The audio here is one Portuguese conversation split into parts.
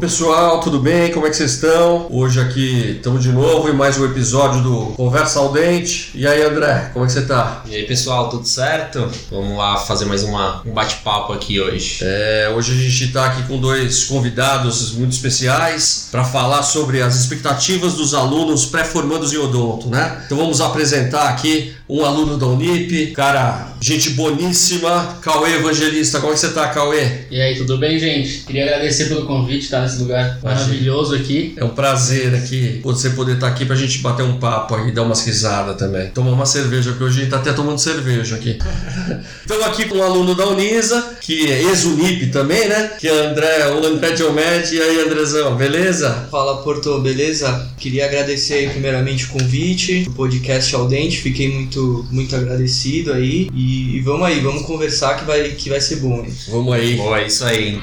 pessoal, tudo bem? Como é que vocês estão? Hoje aqui estamos de novo em mais um episódio do Conversa ao Dente. E aí, André, como é que você tá? E aí, pessoal, tudo certo? Vamos lá fazer mais uma, um bate-papo aqui hoje. É, hoje a gente está aqui com dois convidados muito especiais para falar sobre as expectativas dos alunos pré-formandos em odonto, né? Então vamos apresentar aqui um aluno da Unip, cara, gente boníssima, Cauê Evangelista. Como é que você tá, Cauê? E aí, tudo bem, gente? Queria agradecer pelo convite, estar nesse lugar maravilhoso aqui. É um prazer aqui você poder estar aqui pra gente bater um papo aí, dar umas risadas também. Tomar uma cerveja, porque hoje a gente tá até tomando cerveja aqui. Estamos aqui com um aluno da Unisa, que é ex-Unip também, né? Que é André, o André Diomed. E aí, Andrezão, beleza? Fala, Porto, beleza? Queria agradecer aí, primeiramente o convite, o podcast ao dente. Fiquei muito, muito agradecido aí. E, e vamos aí, vamos conversar que vai, que vai ser bom. Hein? Vamos aí. Boa, é isso aí.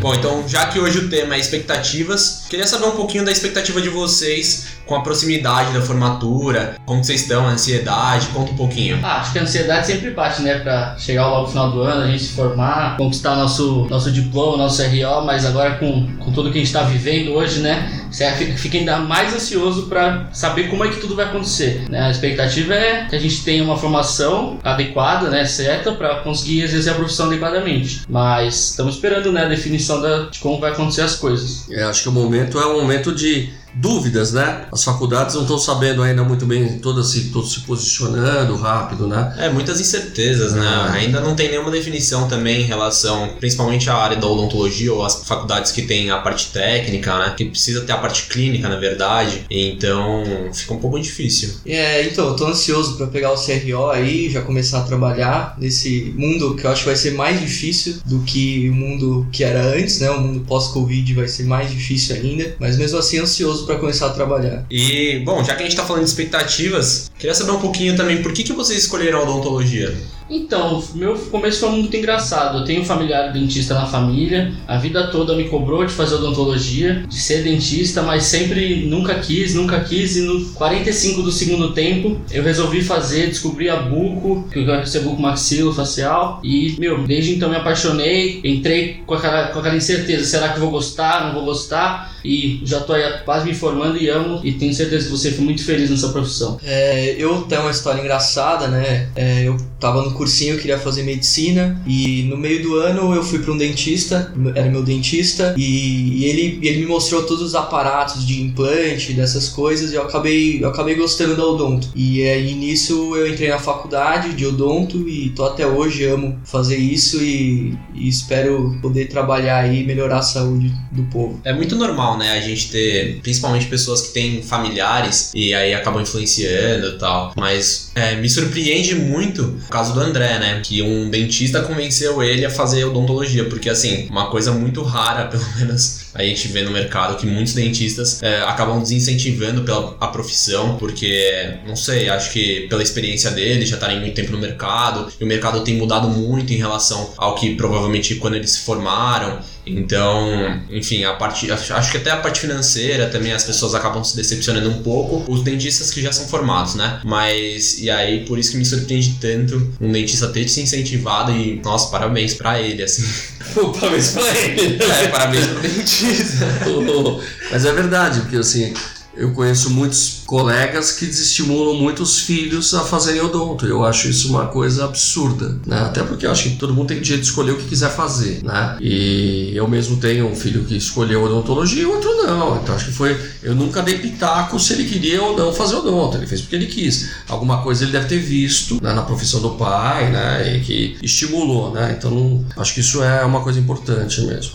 Bom, então já que hoje o tema é expectativas, queria saber um pouquinho da expectativa de vocês com a proximidade da formatura, como vocês estão, a ansiedade, conta um pouquinho. Ah, acho que a ansiedade sempre bate, né? Pra chegar logo no final do ano, a gente se formar, conquistar nosso, nosso diploma, nosso RO, mas agora com, com tudo que a gente tá vivendo hoje, né? Você fica ainda mais ansioso para saber como é que tudo vai acontecer. Né? A expectativa é que a gente tenha uma formação adequada, né, certa, para conseguir exercer a profissão adequadamente. Mas estamos esperando né, a definição da, de como vai acontecer as coisas. É, acho que o momento é um momento de dúvidas, né? As faculdades não estão sabendo ainda muito bem, todas se, todos se posicionando rápido, né? É, muitas incertezas, né? Ah. Ainda não tem nenhuma definição também em relação, principalmente à área da odontologia ou as faculdades que tem a parte técnica, né? Que precisa ter a parte clínica, na verdade. Então, fica um pouco difícil. É, então, eu tô ansioso para pegar o CRO aí, já começar a trabalhar nesse mundo que eu acho que vai ser mais difícil do que o mundo que era antes, né? O mundo pós-Covid vai ser mais difícil ainda, mas mesmo assim ansioso para começar a trabalhar. E, bom, já que a gente tá falando de expectativas, queria saber um pouquinho também por que, que vocês escolheram a odontologia? Então, meu começo foi muito engraçado. Eu tenho um familiar dentista na família, a vida toda me cobrou de fazer odontologia, de ser dentista, mas sempre nunca quis, nunca quis. E no 45 do segundo tempo, eu resolvi fazer, descobri a buco, que eu ser buco maxilo facial. E, meu, desde então me apaixonei, entrei com aquela, com aquela incerteza: será que eu vou gostar, não vou gostar? E já tô aí quase me formando e amo, e tenho certeza que você foi muito feliz nessa profissão. É, eu tenho uma história engraçada, né? É, eu tava no cursinho, eu queria fazer medicina e no meio do ano eu fui para um dentista, era meu dentista, e, e ele, ele me mostrou todos os aparatos de implante, dessas coisas, e eu acabei, eu acabei gostando da odonto. E aí nisso eu entrei na faculdade de odonto e tô até hoje, amo fazer isso e, e espero poder trabalhar e melhorar a saúde do povo. É muito normal, né, a gente ter, principalmente pessoas que têm familiares e aí acabam influenciando e tal. Mas é, me surpreende muito o caso do André, né? Que um dentista convenceu ele a fazer odontologia, porque assim, uma coisa muito rara, pelo menos a gente vê no mercado que muitos dentistas é, acabam desincentivando pela a profissão, porque, não sei, acho que pela experiência deles, já estarem muito tempo no mercado, e o mercado tem mudado muito em relação ao que provavelmente quando eles se formaram. Então, enfim, a parte. Acho que até a parte financeira também as pessoas acabam se decepcionando um pouco. Os dentistas que já são formados, né? Mas, e aí, por isso que me surpreende tanto um dentista ter se incentivado e, nossa, parabéns pra ele, assim. parabéns pra ele. É, parabéns pro dentista. Mas é verdade, porque assim, eu conheço muitos colegas que desestimulam muitos filhos a fazerem odonto. Eu acho isso uma coisa absurda, né? Até porque eu acho que todo mundo tem direito de escolher o que quiser fazer, né? E eu mesmo tenho um filho que escolheu odontologia e outro não. Então acho que foi. Eu nunca dei pitaco se ele queria ou não fazer odonto. Ele fez porque ele quis. Alguma coisa ele deve ter visto né, na profissão do pai, né? E que estimulou, né? Então acho que isso é uma coisa importante mesmo.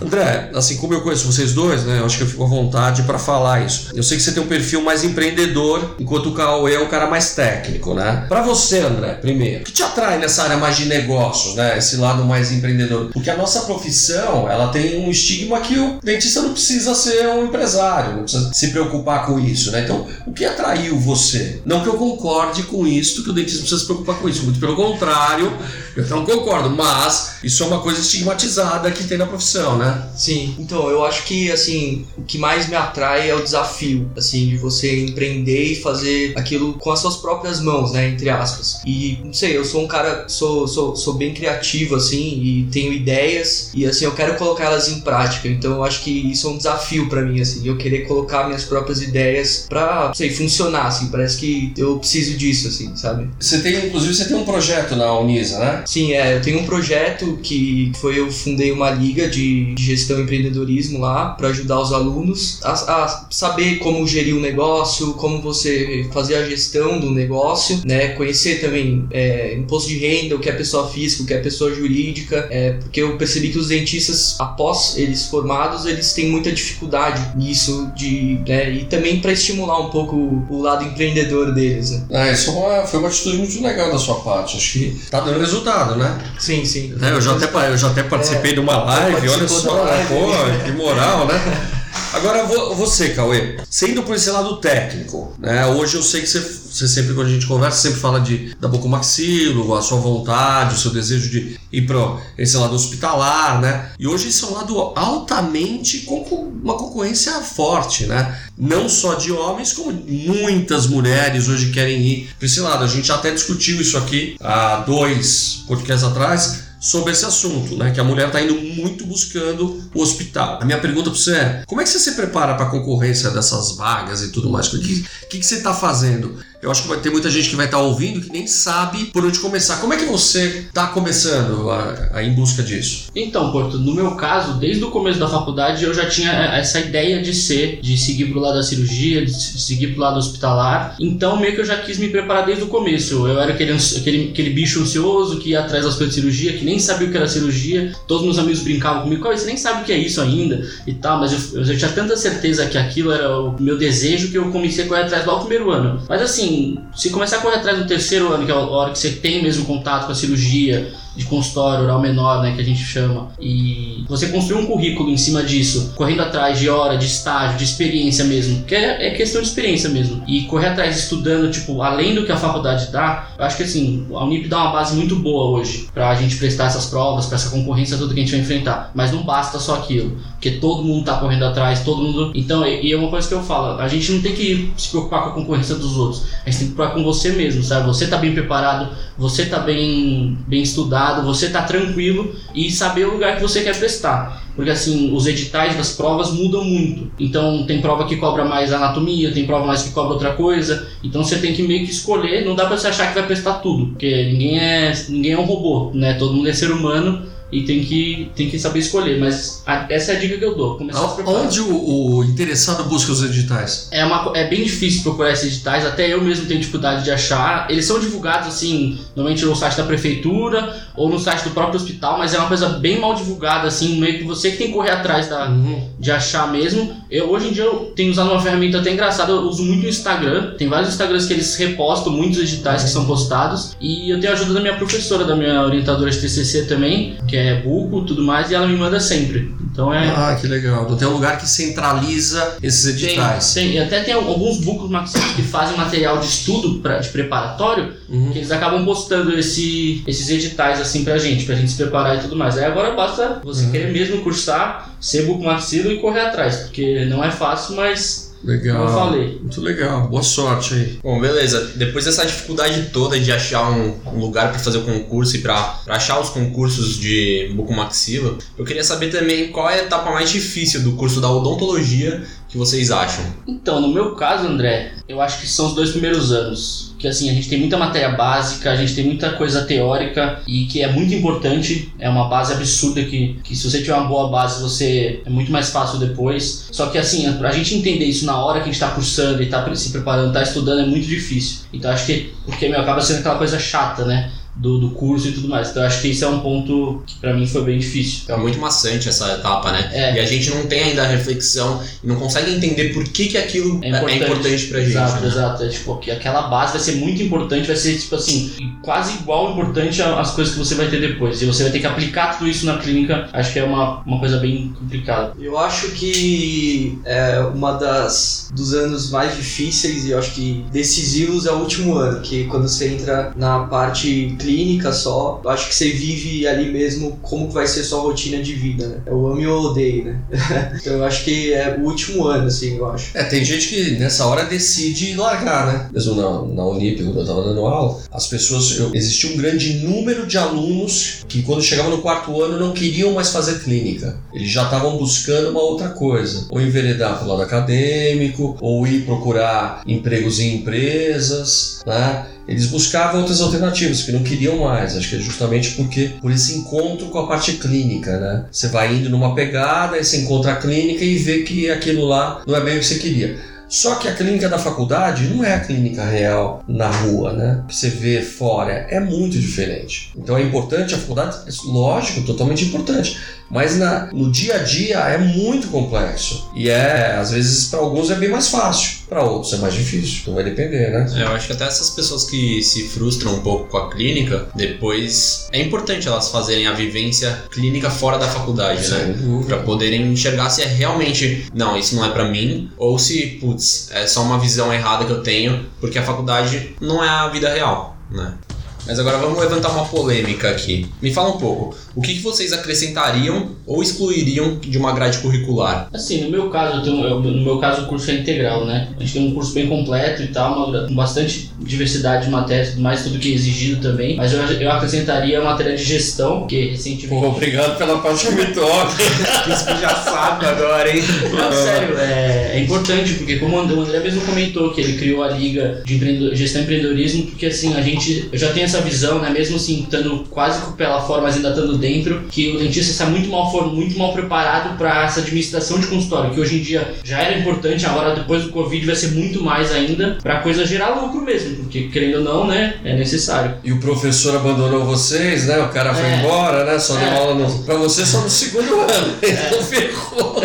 André, assim como eu conheço vocês dois, né? Eu acho que eu fico à vontade para falar isso. Eu sei que você tem um perfil mais empreendedor, enquanto o Cauê é um cara mais técnico, né? Para você, André, primeiro, o que te atrai nessa área mais de negócios, né? Esse lado mais empreendedor? Porque a nossa profissão, ela tem um estigma que o dentista não precisa ser um empresário, não precisa se preocupar com isso, né? Então, o que atraiu você? Não que eu concorde com isso, que o dentista precisa se preocupar com isso, muito pelo contrário, Eu não concordo, mas isso é uma coisa estigmatizada que tem na profissão, né? Sim, então eu acho que assim, o que mais me atrai é o desafio, assim, de você empreender e fazer aquilo com as suas próprias mãos, né, entre aspas. E não sei, eu sou um cara, sou, sou, sou bem criativo, assim, e tenho ideias, e assim, eu quero colocar elas em prática. Então eu acho que isso é um desafio para mim, assim, eu querer colocar minhas próprias ideias pra, não sei, funcionar, assim, parece que eu preciso disso, assim, sabe? Você tem, inclusive, você tem um projeto na Unisa, né? Sim, é, eu tenho um projeto que foi eu fundei uma liga de, gestão e empreendedorismo lá para ajudar os alunos a, a, saber como gerir um negócio, como você fazer a gestão do negócio, né? Conhecer também é, imposto de renda, o que é pessoa física, o que é pessoa jurídica, é, porque eu percebi que os dentistas, após eles formados, eles têm muita dificuldade nisso de, né? E também para estimular um pouco o lado empreendedor deles, né? Ah, isso foi uma, foi uma atitude muito legal da sua parte. Acho que tá dando resultado, né? Sim, sim. É, eu, já até, eu já até participei é, de uma live, olha só, live, pô, que moral, né? Agora você, Cauê, sendo por esse lado técnico, né? Hoje eu sei que você, você sempre, quando a gente conversa, sempre fala de, da bucomaxilo, a sua vontade, o seu desejo de ir para esse lado hospitalar, né? E hoje isso é um lado altamente com uma concorrência forte, né? Não só de homens, como muitas mulheres hoje querem ir para esse lado. A gente até discutiu isso aqui há dois podcasts atrás sobre esse assunto, né? Que a mulher está indo muito buscando o hospital. A minha pergunta para você é: como é que você se prepara para a concorrência dessas vagas e tudo mais? O que, que, que você está fazendo? Eu acho que vai ter muita gente que vai estar tá ouvindo que nem sabe por onde começar. Como é que você está começando a, a, em busca disso? Então, Porto, no meu caso, desde o começo da faculdade eu já tinha essa ideia de ser, de seguir pro lado da cirurgia, de seguir pro lado hospitalar. Então, meio que eu já quis me preparar desde o começo. Eu era aquele, aquele, aquele bicho ansioso que ia atrás das coisas de cirurgia, que nem sabia o que era cirurgia. Todos meus amigos brincavam comigo, você nem sabe o que é isso ainda e tal, mas eu, eu, tinha tanta certeza que aquilo era o meu desejo que eu comecei a correr atrás lá no primeiro ano. Mas assim, se começar a correr atrás do terceiro ano, que é a hora que você tem mesmo contato com a cirurgia, de consultório oral menor, né, que a gente chama, e você construir um currículo em cima disso, correndo atrás de hora, de estágio, de experiência mesmo, que é, é questão de experiência mesmo, e correr atrás estudando, tipo, além do que a faculdade dá, eu acho que assim, a Unip dá uma base muito boa hoje pra gente prestar essas provas, pra essa concorrência toda que a gente vai enfrentar, mas não basta só aquilo, porque todo mundo tá correndo atrás, todo mundo. Então, e é uma coisa que eu falo, a gente não tem que se preocupar com a concorrência dos outros, a gente tem que preocupar com você mesmo, sabe? Você tá bem preparado, você tá bem, bem estudado você tá tranquilo e saber o lugar que você quer prestar. Porque assim, os editais das provas mudam muito. Então tem prova que cobra mais anatomia, tem prova mais que cobra outra coisa. Então você tem que meio que escolher, não dá para você achar que vai prestar tudo, porque ninguém é, ninguém é um robô, né? Todo mundo é ser humano e tem que, tem que saber escolher. Mas a, essa é a dica que eu dou. Começar Onde o, o, interessado busca os editais? É, uma, é bem difícil procurar esses editais, até eu mesmo tenho dificuldade de achar. Eles são divulgados assim, normalmente no site da prefeitura ou no site do próprio hospital, mas é uma coisa bem mal divulgada, assim, meio que você que tem que correr atrás da, uhum. de achar mesmo. Eu, hoje em dia eu tenho usado uma ferramenta até engraçada, eu uso muito o Instagram. Tem vários Instagrams que eles repostam muitos editais uhum. que são postados. E eu tenho a ajuda da minha professora, da minha orientadora de TCC também, que é buco tudo mais, e ela me manda sempre. Então é. Ah, que legal. Então tem um lugar que centraliza esses editais. Tem, tem. até tem alguns bucos que fazem material de estudo pra, de preparatório, uhum. que eles acabam postando esse, esses editais assim pra gente, pra gente se preparar e tudo mais. Aí agora basta você uhum. querer mesmo cursar, ser buco maxilo e correr atrás, porque não é fácil, mas Legal. Como eu falei. Muito legal. Boa sorte aí. Bom, beleza. Depois dessa dificuldade toda de achar um, um lugar para fazer o concurso e para achar os concursos de bucomaxila, eu queria saber também qual é a etapa mais difícil do curso da odontologia que vocês acham? Então, no meu caso, André, eu acho que são os dois primeiros anos. Que assim, a gente tem muita matéria básica, a gente tem muita coisa teórica e que é muito importante. É uma base absurda que, que se você tiver uma boa base, você é muito mais fácil depois. Só que assim, pra gente entender isso na hora que a gente tá cursando e tá se preparando, tá estudando, é muito difícil. Então acho que, porque meu, acaba sendo aquela coisa chata, né? Do, do curso e tudo mais. Então eu acho que isso é um ponto que para mim foi bem difícil. É muito maçante essa etapa, né? É. E a gente não tem ainda a reflexão e não consegue entender por que, que aquilo é importante, é importante pra gente. Exato, né? exato. É, tipo, que aquela base vai ser muito importante, vai ser, tipo assim, quase igual importante às coisas que você vai ter depois. E você vai ter que aplicar tudo isso na clínica, acho que é uma, uma coisa bem complicada. Eu acho que é uma das dos anos mais difíceis e eu acho que decisivos é o último ano, que quando você entra na parte clínica só. Eu acho que você vive ali mesmo como vai ser sua rotina de vida, né? É o ame ou odeio, né? então eu acho que é o último ano, assim, eu acho. É, tem gente que nessa hora decide largar, né? Mesmo na, na Unip, quando eu tava dando aula, as pessoas. Eu, existia um grande número de alunos que, quando chegavam no quarto ano, não queriam mais fazer clínica. Eles já estavam buscando uma outra coisa. Ou enveredar pro lado acadêmico, ou ir procurar empregos em empresas, né? Eles buscavam outras alternativas que não queriam mais. Acho que é justamente porque por esse encontro com a parte clínica, né? Você vai indo numa pegada, aí você encontra a clínica e vê que aquilo lá não é bem o que você queria. Só que a clínica da faculdade não é a clínica real na rua, né? Que você vê fora. É muito diferente. Então é importante a faculdade, lógico, totalmente importante. Mas na, no dia a dia é muito complexo. E é, às vezes, para alguns é bem mais fácil, para outros é mais difícil. Então vai depender, né? É, eu acho que até essas pessoas que se frustram um pouco com a clínica, depois é importante elas fazerem a vivência clínica fora da faculdade, Sem né? Pra poderem enxergar se é realmente, não, isso não é pra mim, ou se, putz, é só uma visão errada que eu tenho, porque a faculdade não é a vida real, né? Mas agora vamos levantar uma polêmica aqui. Me fala um pouco, o que, que vocês acrescentariam ou excluiriam de uma grade curricular? Assim, no meu caso, eu tenho, eu- no meu caso o curso é integral, né? A gente tem um curso bem completo e tal, uma, com bastante diversidade de matérias, tudo mais tudo que é exigido também. Mas eu, eu acrescentaria a matéria de gestão, que recentemente. Pô, obrigado pela parte que me toca. Isso já sabe agora, hein? Não, sério, é, é importante, porque como o André, mesmo comentou que ele criou a Liga de Empreendedor- Gestão e Empreendedorismo, porque assim, a gente já tem essa visão, né, mesmo assim, estando quase lá fora, mas ainda estando dentro, que o dentista está muito mal, for- muito mal preparado para essa administração de consultório, que hoje em dia já era importante, agora depois do Covid vai ser muito mais ainda, para a coisa gerar lucro mesmo, porque querendo ou não, né, é necessário. E o professor abandonou vocês, né? O cara foi É. embora, né? Só deu É. aula no... pra você só no segundo ano. Então ferrou.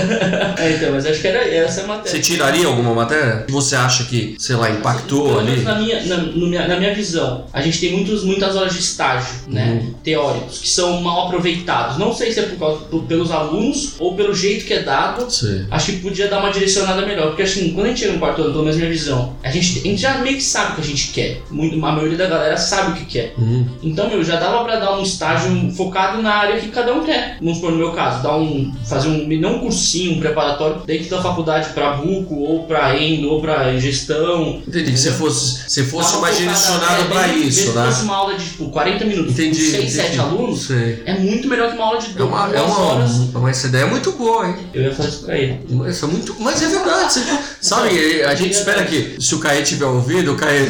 É, então, mas acho que era essa a matéria. Você tiraria alguma matéria? Que você acha que, sei lá, impactou ali? Na minha, na, no minha, na minha visão, a gente tem muitos, muitas horas de estágio, né? Uhum. Teóricos, que são mal aproveitados. Não sei se é por causa, por- pelos alunos ou pelo jeito que é dado. Sim. Acho que podia dar uma direcionada melhor. Porque assim, quando a gente chega no quarto ano, pelo menos minha visão, a gente, a gente já meio que sabe o que a gente quer. Muito, a maioria da galera sabe o que quer. Uhum. Então, meu, já dava pra dar um estágio focado na área que cada um quer. Vamos supor, no meu caso, dar um, fazer um, não um cursinho, um preparatório dentro da faculdade pra buco, ou pra endo, ou pra gestão. Entendi. Você fosse, você fosse mais direcionado é, pra mesmo- isso, né? Se fosse uma aula de tipo 40 minutos, Entendi. com 6, entendi. 7 alunos, Sei. é muito melhor que uma aula de É 2 uma, é horas. uma, uma, essa ideia é muito boa, hein? Eu ia fazer isso pra ele. Mas é, muito, mas é verdade. Você, sabe, a gente espera que, se o Caê tiver ouvido, o Caê,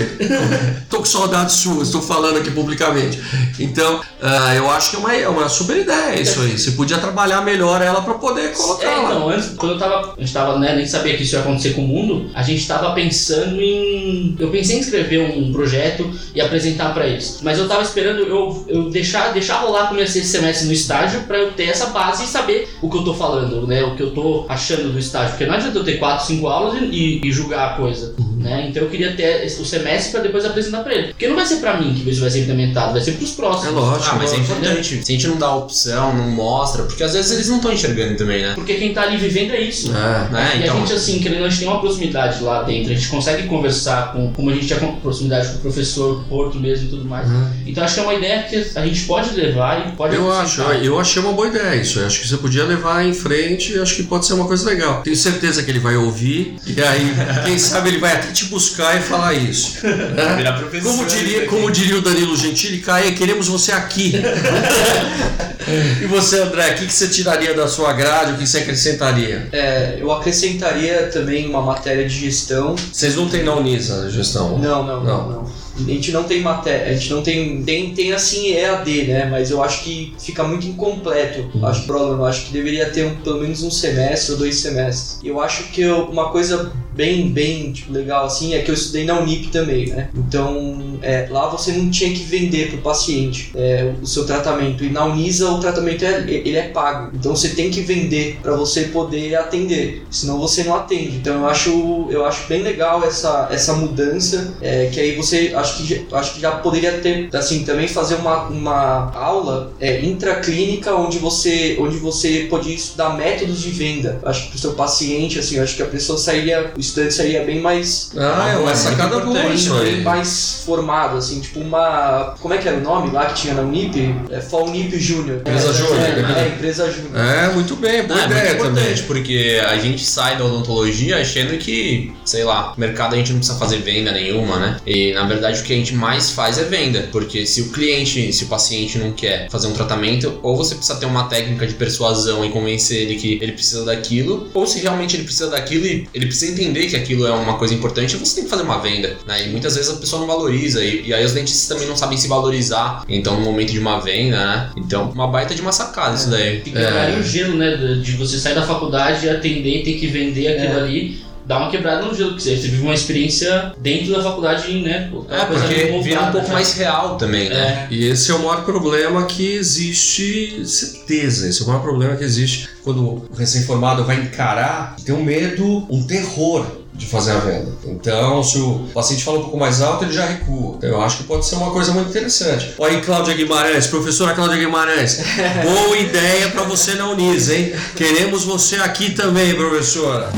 tô com saudades suas, estou falando aqui publicamente. Então, ah, eu acho que é uma, é uma super ideia isso aí. Você podia trabalhar melhor ela para poder colocar É, lá. então, antes, quando eu tava. A gente tava, né, nem sabia que isso ia acontecer com o mundo, a gente tava pensando em. Eu pensei em escrever um projeto e apresentar pra eles. Mas eu tava esperando eu, eu deixar, deixar rolar ser esse semestre no estágio pra eu ter essa base e saber o que eu tô falando, né? O que eu tô achando do estágio. Porque não adianta eu ter 4, 5 aulas e, e julgar a coisa. Né? Então eu queria ter o semestre pra depois apresentar pra ele. Porque não vai ser pra mim que isso vai ser implementado, vai ser pros próximos. É lógico. Ah, mas é importante. Se a gente não dá opção, não mostra, porque às vezes eles não estão enxergando também, né? Porque quem tá ali vivendo é isso. É. É, e então. a gente, assim, querendo, a gente tem uma proximidade lá dentro, a gente consegue conversar com, como a gente tinha proximidade com o professor Porto mesmo e tudo mais. Então acho que é uma ideia que a gente pode levar e pode Eu acho, eu achei uma boa ideia isso. Eu acho que você podia levar em frente e acho que pode ser uma coisa legal. Tenho certeza que ele vai ouvir e aí, quem sabe, ele vai até te buscar e falar isso. né? Como diria, como diria o Danilo Gentili, Caê, queremos você aqui. e você, André, o que, que você tiraria da sua grade, o que você acrescentaria? É, eu acrescentaria também uma matéria de gestão. Vocês não têm na Unisa gestão? Não, não, Não. não, não. A gente não tem matéria, a gente não tem, tem, tem assim EAD, né? Mas eu acho que fica muito incompleto. Uhum. Acho que programa, eu acho que deveria ter um- pelo menos um semestre ou dois semestres. E eu acho que eu- uma coisa bem, bem tipo, legal assim é que eu estudei na Unip também, né? Então é, lá você não tinha que vender pro paciente é, o seu tratamento. E na Unisa o tratamento é, ele é pago. Então você tem que vender para você poder atender. Senão você não atende. Então eu acho, eu acho bem legal essa, essa mudança. é, que aí você acho que, já- acho que já poderia ter assim também fazer uma, uma aula é, intraclínica onde você onde você podia estudar métodos de venda. Acho que pro seu paciente assim, acho que a pessoa sairia estudante sairia bem mais. Ah, é uma muito sacada boa isso bem aí. mais formado, assim, tipo uma. Como é que era o nome lá que tinha na Unip? É Faunip Júnior. Empresa é, Júnior, É, né? é, empresa Júnior. É, muito bem, boa Não, é muito ideia importante, também. porque a gente sai da odontologia achando que, sei lá, mercado a gente não precisa fazer venda nenhuma, né? E na verdade o que a gente mais faz é venda, porque se o cliente, se o paciente não quer fazer um tratamento, ou você precisa ter uma técnica de persuasão e convencer ele que ele precisa daquilo, ou se realmente ele precisa daquilo e ele precisa entender que aquilo é uma coisa importante, você tem que fazer uma venda, né? E muitas vezes a pessoa não valoriza, e, e aí os dentistas também não sabem se valorizar, então no momento de uma venda, né? Então, uma baita de uma sacada isso daí. Que quebraria É. o gelo, né? De você sair da faculdade e atender e ter que vender aquilo É. ali. Dá uma quebrada no gelo, porque você vive uma experiência dentro da faculdade, né? É, Coisa porque vira um pouco né? mais real também, né? É. E esse é o maior problema que existe, certeza. Esse é o maior problema que existe quando o recém-formado vai encarar, tem um medo, um terror de fazer a venda. Então, se o paciente fala um pouco mais alto, ele já recua. Então, eu acho que pode ser uma coisa muito interessante. Olha aí, Cláudia Guimarães, professora Cláudia Guimarães. Boa ideia para você na Unis, hein? Queremos você aqui também, professora.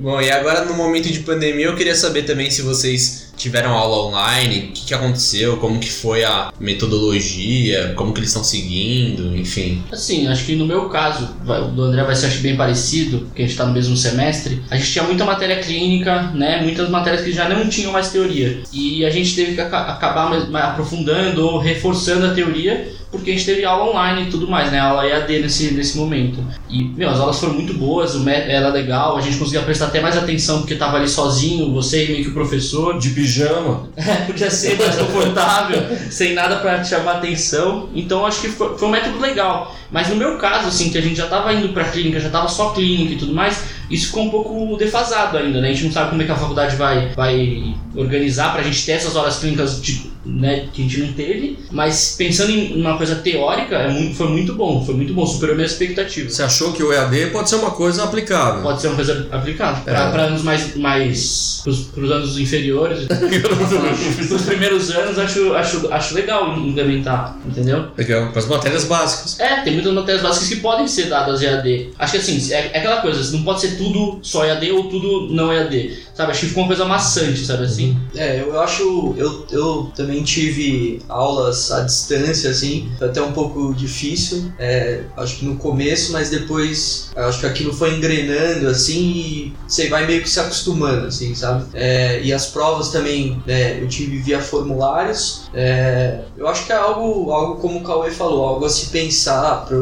Bom, e agora no momento de pandemia eu queria saber também se vocês tiveram aula online, o que, que aconteceu, como que foi a metodologia, como que eles estão seguindo, enfim. Assim, acho que no meu caso, do André vai ser acho, bem parecido, porque a gente está no mesmo semestre. A gente tinha muita matéria clínica, né? Muitas matérias que já não tinham mais teoria. E a gente teve que aca- acabar aprofundando ou reforçando a teoria, porque a gente teve aula online e tudo mais, né? Aula EAD nesse, nesse momento. E, meu, as aulas foram muito boas, o era legal, a gente conseguia prestar até mais atenção porque tava ali sozinho, você e meio que o professor. De pijama. Podia ser mais confortável, sem nada pra te chamar atenção. Então acho que foi, foi um método legal. Mas no meu caso, assim, que a gente já tava indo pra clínica, já tava só clínica e tudo mais, isso ficou um pouco defasado ainda, né? A gente não sabe como é que a faculdade vai, vai organizar pra gente ter essas horas clínicas de- né, que a gente não teve. Mas pensando em uma coisa teórica, é muito, foi muito bom, foi muito bom, superou minhas expectativas. Você achou que o EAD pode ser uma coisa aplicável? Pode ser uma coisa aplicável. É. pra anos mais. mais pros, pros anos inferiores. Nos primeiros anos, acho, acho, acho legal implementar, entendeu? Legal. Para as matérias básicas. É, tem muitas matérias básicas que podem ser dadas EAD. Acho que assim, é, é aquela coisa, não pode ser tudo só EAD ou tudo não EAD. Sabe? Acho que fica uma coisa maçante, sabe assim? É, eu acho. Eu, eu também tive aulas à distância, assim, foi até um pouco difícil. é, acho que no começo, mas depois eu acho que aquilo foi engrenando, assim, e você vai meio que se acostumando, assim, sabe? É, e as provas também, né, eu tive via formulários. É, eu acho que é algo, algo como o Cauê falou, algo a se pensar para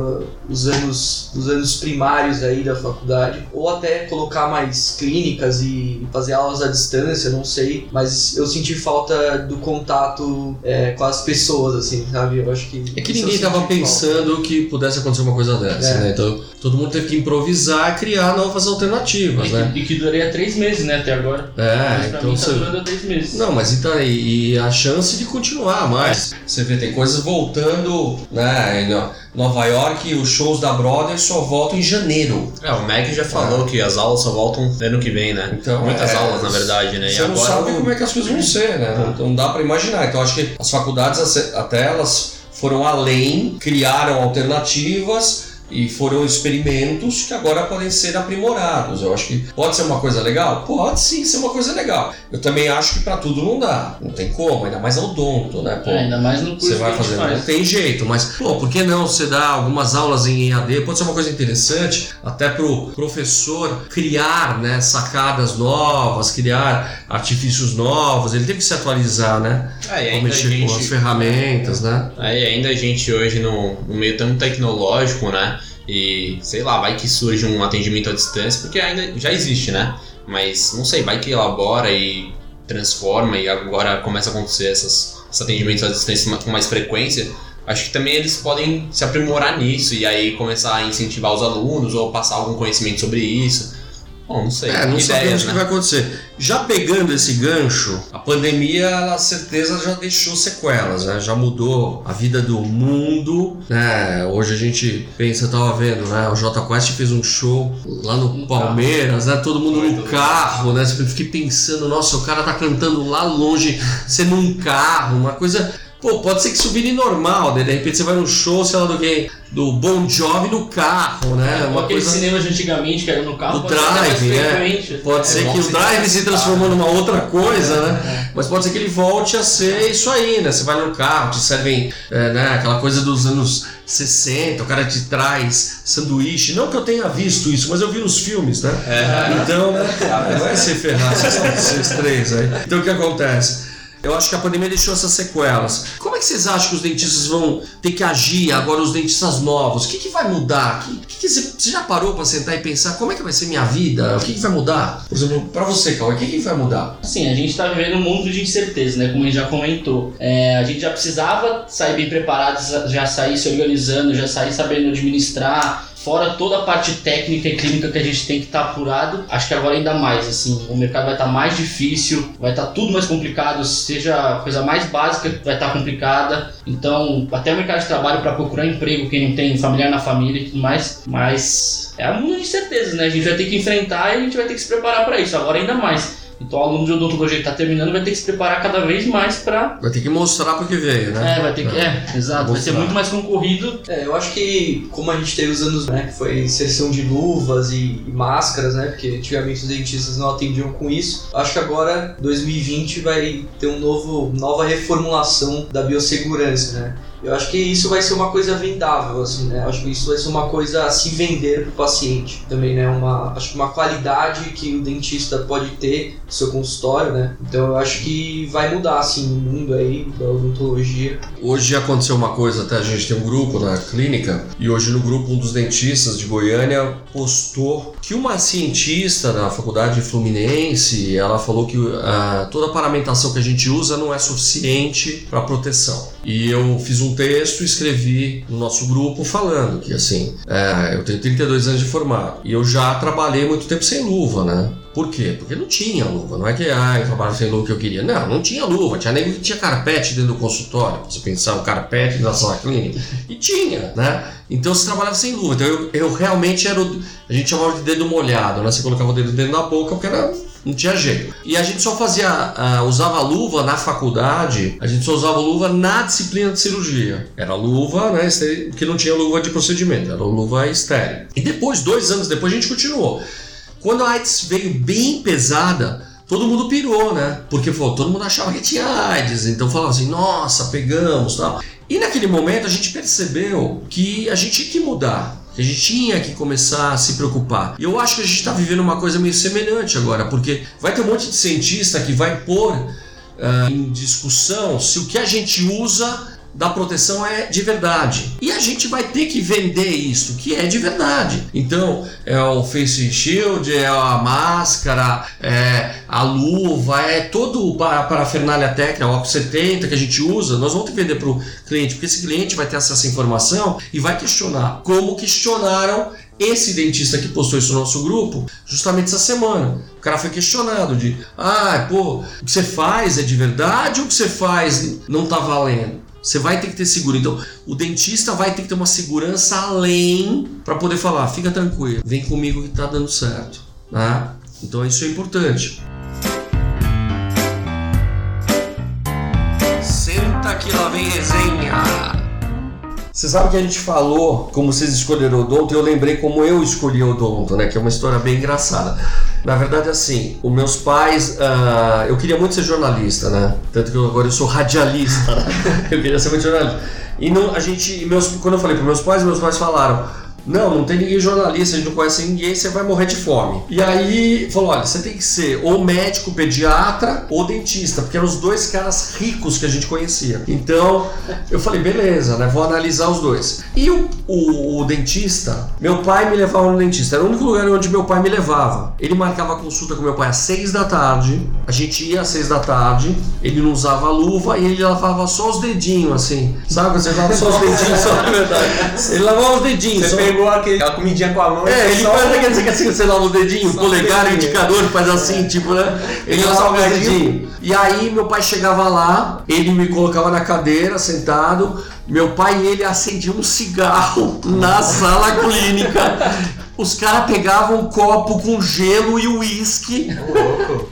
os anos, os anos primários aí da faculdade, ou até colocar mais clínicas e fazer aulas à distância, não sei, mas eu senti falta do contato é, com as pessoas, assim, sabe? Eu acho que. É que ninguém estava falta. pensando que pudesse acontecer uma coisa dessa, É. né? Então todo mundo teve que improvisar e criar novas alternativas, E, né? que, e que duraria três meses, né, até agora. É, Mas pra então mim tá você. durando três meses. Não, mas então aí, e a chance de continuar mais. Você vê, tem coisas voltando, né? Nova York, os shows da Broadway só voltam em janeiro. É, o Mac já falou que as aulas só voltam ano que vem, né? Então, Muitas é, aulas, na verdade, né? Você não sabe como é que as coisas vão ser, né? Não, não dá pra imaginar. Então acho que as faculdades até elas foram além, criaram alternativas e foram experimentos que agora podem ser aprimorados. Eu acho que pode ser uma coisa legal? Pode sim ser uma coisa legal. Eu também acho que pra tudo não dá. Não tem como, ainda mais odonto, né? Pô, É, ainda mais no curso você vai gente fazer, não faz. tem jeito, mas pô, por que não você dá algumas aulas em EAD? Pode ser uma coisa interessante até pro professor criar, né, sacadas novas, criar artifícios novos. Ele tem que se atualizar, né? É, e Como ainda mexer com as gente, ferramentas, né? aí ainda a gente hoje no, no meio tão tecnológico, né? E sei lá, vai que surge um atendimento à distância, porque ainda já existe, né? Mas não sei, vai que elabora e transforma e agora começa a acontecer essas, esses atendimentos à distância com mais frequência. Acho que também eles podem se aprimorar nisso e aí começar a incentivar os alunos ou passar algum conhecimento sobre isso. Bom, não sei. É, não ideias, sabemos o né? que vai acontecer. Já pegando esse gancho, a pandemia, ela certeza já deixou sequelas, né? Já mudou a vida do mundo, né? Hoje a gente pensa, eu tava vendo, né? O J Quest fez um show lá no Palmeiras, né? Todo mundo Foi, no carro, né? Eu fiquei pensando, nossa, o cara tá cantando lá longe, sendo um carro, uma coisa Pô, pode ser que vire normal, né? De repente você vai num show, sei lá do quem, do Bon Jovi no carro, né? Uma Aqueles coisa cinemas de antigamente que era no carro. ser mais drive, né? Pode É, ser que o se drive se transformou né? numa outra coisa, né? Mas pode ser que ele volte a ser isso aí, né? Você vai no carro, te servem é, né, aquela coisa dos anos 60, o cara te traz sanduíche. Não que eu tenha visto isso, mas eu vi nos filmes, né? Então, né? Vai se ferrar esses, esses três aí. Então o que acontece? Eu acho que a pandemia deixou essas sequelas. Como é que vocês acham que os dentistas vão ter que agir agora, os dentistas novos? O que, que vai mudar? O que, que você, você já parou para sentar e pensar como é que vai ser minha vida? O que, que vai mudar? Por exemplo, para você, Cauê, o que, que vai mudar? Sim, a gente está vivendo um mundo de incerteza, né? Como a gente já comentou. É, a gente já precisava sair bem preparado, já sair se organizando, já sair sabendo administrar. Fora toda a parte técnica e clínica que a gente tem que estar apurado, acho que agora ainda mais, assim, o mercado vai estar mais difícil, vai estar tudo mais complicado, seja a coisa mais básica vai estar complicada. Então, até o mercado de trabalho para procurar emprego, quem não tem familiar na família e tudo mais, mas é um mundo de incertezas, né? A gente vai ter que enfrentar e a gente vai ter que se preparar para isso, agora ainda mais. Então o aluno de odontologia que está terminando vai ter que se preparar cada vez mais para. Vai ter que mostrar porque veio, né? É, vai ter que. É, exato. Vai ser muito mais concorrido. É, eu acho que como a gente teve os anos, né, que foi inserção de luvas e, e máscaras, né, porque antigamente os dentistas não atendiam com isso. Acho que agora 2020 vai ter um novo, nova reformulação da biossegurança, né. Eu acho que isso vai ser uma coisa vendável, assim, né? Eu acho que isso vai ser uma coisa a se vender para o paciente também, né? Uma, acho que uma qualidade que o dentista pode ter no seu consultório, né? Então eu acho que vai mudar, assim, o mundo aí da odontologia. Hoje aconteceu uma coisa, até a gente tem um grupo na clínica, e hoje no grupo um dos dentistas de Goiânia postou que uma cientista da faculdade Fluminense, ela falou que ah, toda a paramentação que a gente usa não é suficiente para proteção. E eu fiz um texto e escrevi no nosso grupo falando que assim, é, eu tenho 32 anos de formado e eu já trabalhei muito tempo sem luva, né? Por quê? Porque não tinha luva. Não é que ah, eu trabalho sem luva que eu queria. Não, não tinha luva. Tinha nego que tinha carpete dentro do consultório. Você pensar um carpete na sala clínica. E tinha, né? Então você trabalhava sem luva. Então eu, eu realmente era o. A gente chamava de dedo molhado, né? Você colocava o dedo dentro da boca porque era. Não tinha jeito. E a gente só fazia, ah, usava luva na faculdade, a gente só usava luva na disciplina de cirurgia. Era luva, né, que não tinha luva de procedimento, era luva estéreo. E depois, dois anos depois, a gente continuou. Quando a AIDS veio bem pesada, todo mundo pirou, né? Porque pô, todo mundo achava que tinha AIDS, então falava assim, nossa, pegamos tal. E naquele momento a gente percebeu que a gente tinha que mudar. Que A gente tinha que começar a se preocupar. E eu acho que a gente está vivendo uma coisa meio semelhante agora, porque vai ter um monte de cientista que vai pôr ah, em discussão se o que a gente usa da proteção é de verdade. E a gente vai ter que vender isso, que é de verdade. Então, é o face shield, é a máscara, é a luva, é todo para parafernália técnica, o álcool 70 que a gente usa, nós vamos ter que vender para o cliente, porque esse cliente vai ter acesso à informação e vai questionar, como questionaram esse dentista que postou isso no nosso grupo, justamente essa semana. O cara foi questionado de, ah, pô, o que você faz é de verdade ou o que você faz não tá valendo? Você vai ter que ter seguro. Então, o dentista vai ter que ter uma segurança além para poder falar: fica tranquilo, vem comigo que tá dando certo. Né? Então, isso é importante. Você sabe que a gente falou como vocês escolheram o odonto e eu lembrei como eu escolhi o odonto, né? Que é uma história bem engraçada. Na verdade, assim, os meus pais, ah, eu queria muito ser jornalista, né? Tanto que agora eu sou radialista, né? Eu queria ser muito jornalista. E não, a gente, meus, quando eu falei para meus pais, meus pais falaram: não, não tem ninguém jornalista, a gente não conhece ninguém, você vai morrer de fome. E aí falou: olha, você tem que ser ou médico, pediatra ou dentista, porque eram os dois caras ricos que a gente conhecia. Então eu falei: beleza, né? Vou analisar os dois. E o, o, o dentista, meu pai me levava no dentista, era o único lugar onde meu pai me levava. Ele marcava consulta com meu pai às seis da tarde, a gente ia às seis da tarde, ele não usava luva e ele lavava só os dedinhos, assim. Sabe você lava só os dedinhos? Só, é verdade. Ele lavava os dedinhos. Você só- pegou aquele, aquela comidinha com a mão é, ele só... faz aquele que assim, você lava o dedinho, Só polegar, o dedinho. indicador, faz assim, tipo, né? Ele Só o salgadinho. dedinho. E aí meu pai chegava lá, ele me colocava na cadeira, sentado, meu pai e ele acendiam um cigarro na sala clínica. Os caras pegavam um copo com gelo e uísque.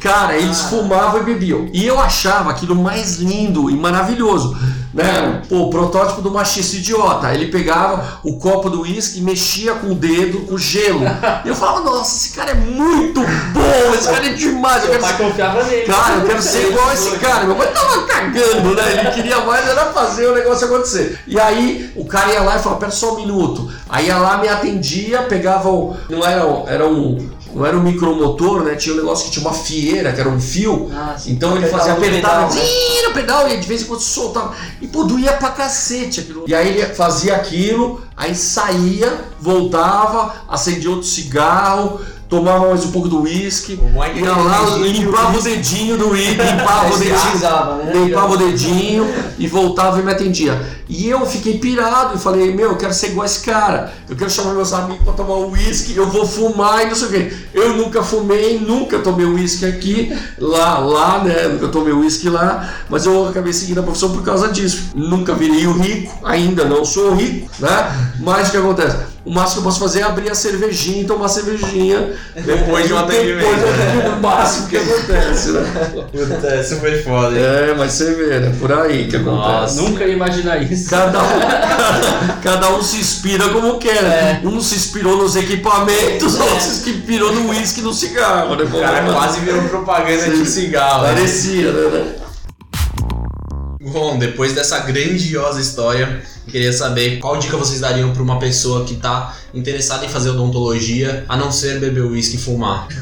Cara, eles fumavam e bebiam. E eu achava aquilo mais lindo e maravilhoso. Né? Pô, o protótipo do machista idiota. Ele pegava o copo do uísque e mexia com o dedo, com gelo. E eu falava, nossa, esse cara é muito bom, esse cara é demais. Eu Meu quero pai ser... confiava nele. Cara, eu quero ser igual a esse cara. Meu pai tava cagando, né? Ele queria mais era fazer o negócio acontecer. E aí o cara ia lá e falava, pera só um minuto. Aí ia lá, me atendia, pegava o. Não era, era um. Não era um micromotor, né? Tinha um negócio que tinha uma fieira, que era um fio. Ah. Então ele Apertava fazia no apertar, pedal, né? pedal, e de vez em quando soltava. E pô, doía pra cacete aquilo. E aí ele fazia aquilo, aí saía, voltava, acendia outro cigarro, tomava mais um pouco do uísque, ia lá, limpava o dedinho do uísque, limpava o dedinho. Né? Limpava o dedinho e voltava e me atendia. E eu fiquei pirado e falei, meu, eu quero ser igual esse cara. Eu quero chamar meus amigos pra tomar uísque, eu vou fumar e não sei o quê. Eu nunca fumei, nunca tomei uísque aqui, lá, lá, né? Nunca tomei uísque lá, mas eu acabei seguindo a profissão por causa disso. Nunca virei o rico, ainda não sou rico, né? Mas o que acontece? O máximo que eu posso fazer é abrir a cervejinha e tomar cervejinha Depois de um atendimento. Depois do o máximo que acontece, né? Puta, essa foi foda, hein? É, mas você vê, né? Por aí que acontece. Nunca ia imaginar isso. Cada um, cada um se inspira como quer. né? Um se inspirou nos equipamentos, outro se inspirou no uísque e no cigarro. Né? O cara quase virou propaganda de cigarro. né? Parecia, né? Bom, depois dessa grandiosa história, queria saber qual dica vocês dariam para uma pessoa que tá interessada em fazer odontologia, a não ser beber uísque e fumar.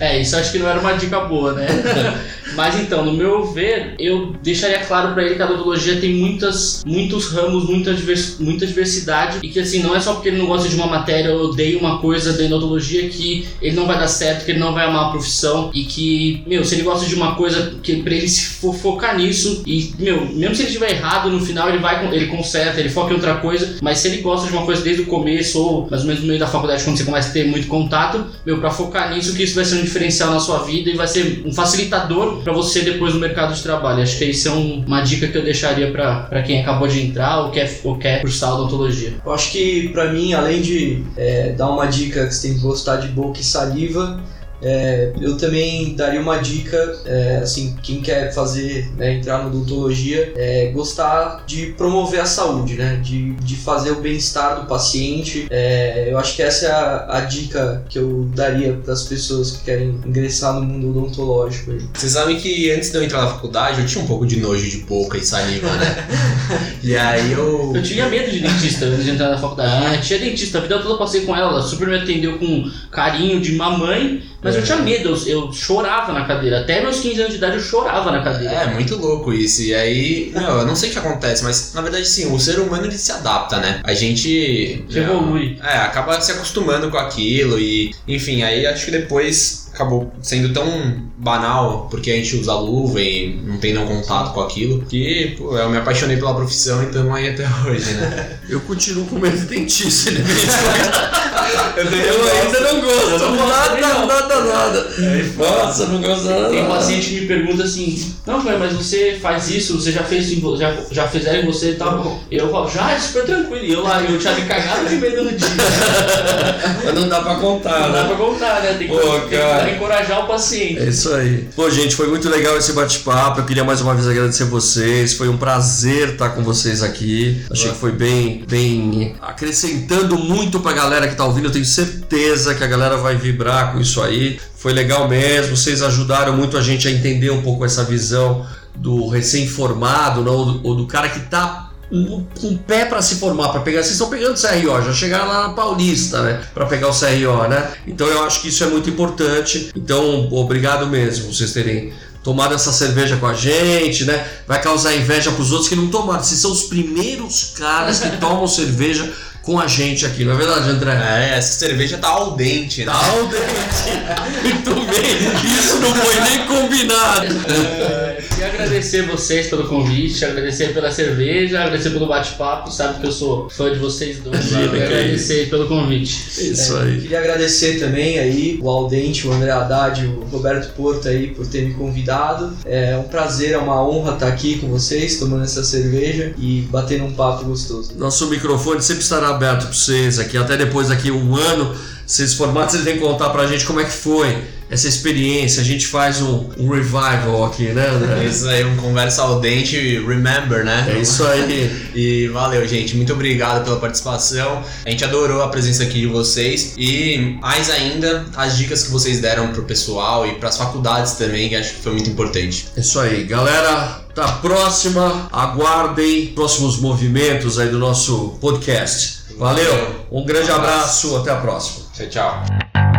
É, isso acho que não era uma dica boa, né? Mas então, no meu ver, eu deixaria claro pra ele que a odontologia tem muitas, muitos ramos, muita, divers- muita diversidade e que assim, não é só porque ele não gosta de uma matéria ou odeia uma coisa da odontologia que ele não vai dar certo, que ele não vai amar a profissão e que, meu, se ele gosta de uma coisa, que pra ele se fo- focar nisso e, meu, mesmo se ele estiver errado, no final ele vai, ele conserta, ele foca em outra coisa, mas se ele gosta de uma coisa desde o começo ou mais ou menos no meio da faculdade, quando você começa a ter muito contato, meu, pra focar nisso, que isso vai ser um diferencial na sua vida e vai ser um facilitador pra você depois no mercado de trabalho. Acho que isso é um- uma dica que eu deixaria pra quem acabou de entrar ou quer, ou quer cursar odontologia. Eu acho que pra mim, além de é, dar uma dica que você tem que gostar de boca e saliva, é, eu também daria uma dica, é, assim, quem quer fazer, né, entrar na odontologia, é gostar de promover a saúde, né, de, de fazer o bem-estar do paciente. É, eu acho que essa é a, a dica que eu daria para as pessoas que querem ingressar no mundo odontológico. Aí. Vocês sabem que antes de eu entrar na faculdade, eu tinha um pouco de nojo de boca e saliva, né? e aí eu. Eu tinha medo de dentista antes de entrar na faculdade. Tia é dentista, a vida toda eu passei com ela, ela super me atendeu com carinho de mamãe, mas eu tinha medo, eu, eu chorava na cadeira. Até meus 15 anos de idade eu chorava na cadeira. É, muito louco isso. E aí, meu, eu não sei o que acontece, mas na verdade, sim, o ser humano ele se adapta, né? A gente. Você evolui. É, acaba se acostumando com aquilo e, enfim, aí acho que depois acabou sendo tão banal, porque a gente usa luva e não tem nenhum contato com aquilo, que, pô, eu me apaixonei pela profissão e estamos aí até hoje, né? Eu continuo com medo de dentista. Ele eu eu ainda não gosto. Nada, nada, nada. Nossa, não gosto nada. Tem um paciente que me pergunta assim, não, pai, mas você faz isso, você já fez vo- já, já fizeram em você e tal. Eu falo, já, é super tranquilo. E eu lá, eu tinha me cagado de medo no dia. Mas não dá pra contar, Não dá né? pra contar, né? Tem que, Pô, tem que encorajar o paciente. É isso aí. Pô, gente, foi muito legal esse bate-papo. Eu queria mais uma vez agradecer vocês. Foi um prazer estar com vocês aqui. Achei que foi bem, bem acrescentando muito pra galera que tá ouvindo. Eu tenho certeza que a galera vai vibrar com isso aí. Foi legal mesmo. Vocês ajudaram muito a gente a entender um pouco essa visão do recém-formado, não? Ou, do, ou do cara que tá um- com o pé para se formar, para pegar. Vocês estão pegando o CRO, já chegaram lá na Paulista, né? Para pegar o CRO, né? Então eu acho que isso é muito importante. Então, obrigado mesmo vocês terem tomado essa cerveja com a gente, né? Vai causar inveja pros outros que não tomaram. Vocês são os primeiros caras que tomam cerveja com a gente aqui, não é verdade, André? É, essa cerveja tá al dente, né? Tá ao dente. Muito bem. Isso não foi nem combinado. É, Queria agradecer vocês pelo convite, agradecer pela cerveja, agradecer pelo bate-papo. Sabe que eu sou fã de vocês dois. Imagina, que é agradecer pelo convite. Isso É, aí. Queria agradecer também aí o Aldente, o André Haddad, o Roberto Porto aí por ter me convidado. É um prazer, é uma honra estar aqui com vocês, tomando essa cerveja e batendo um papo gostoso. Nosso microfone sempre estará aberto para vocês aqui, até depois daqui um ano, vocês formados, vocês vêm contar pra gente como é que foi essa experiência, a gente faz um, um revival aqui, né, André? Isso aí, um conversa ao dente, remember, né? É isso aí. E valeu, gente. Muito obrigado pela participação. A gente adorou a presença aqui de vocês. E mais ainda, as dicas que vocês deram pro pessoal e pras faculdades também, que acho que foi muito importante. É isso aí, galera. Tá próxima, aguardem próximos movimentos aí do nosso podcast. Valeu, um grande abraço, até a próxima. Tchau, tchau.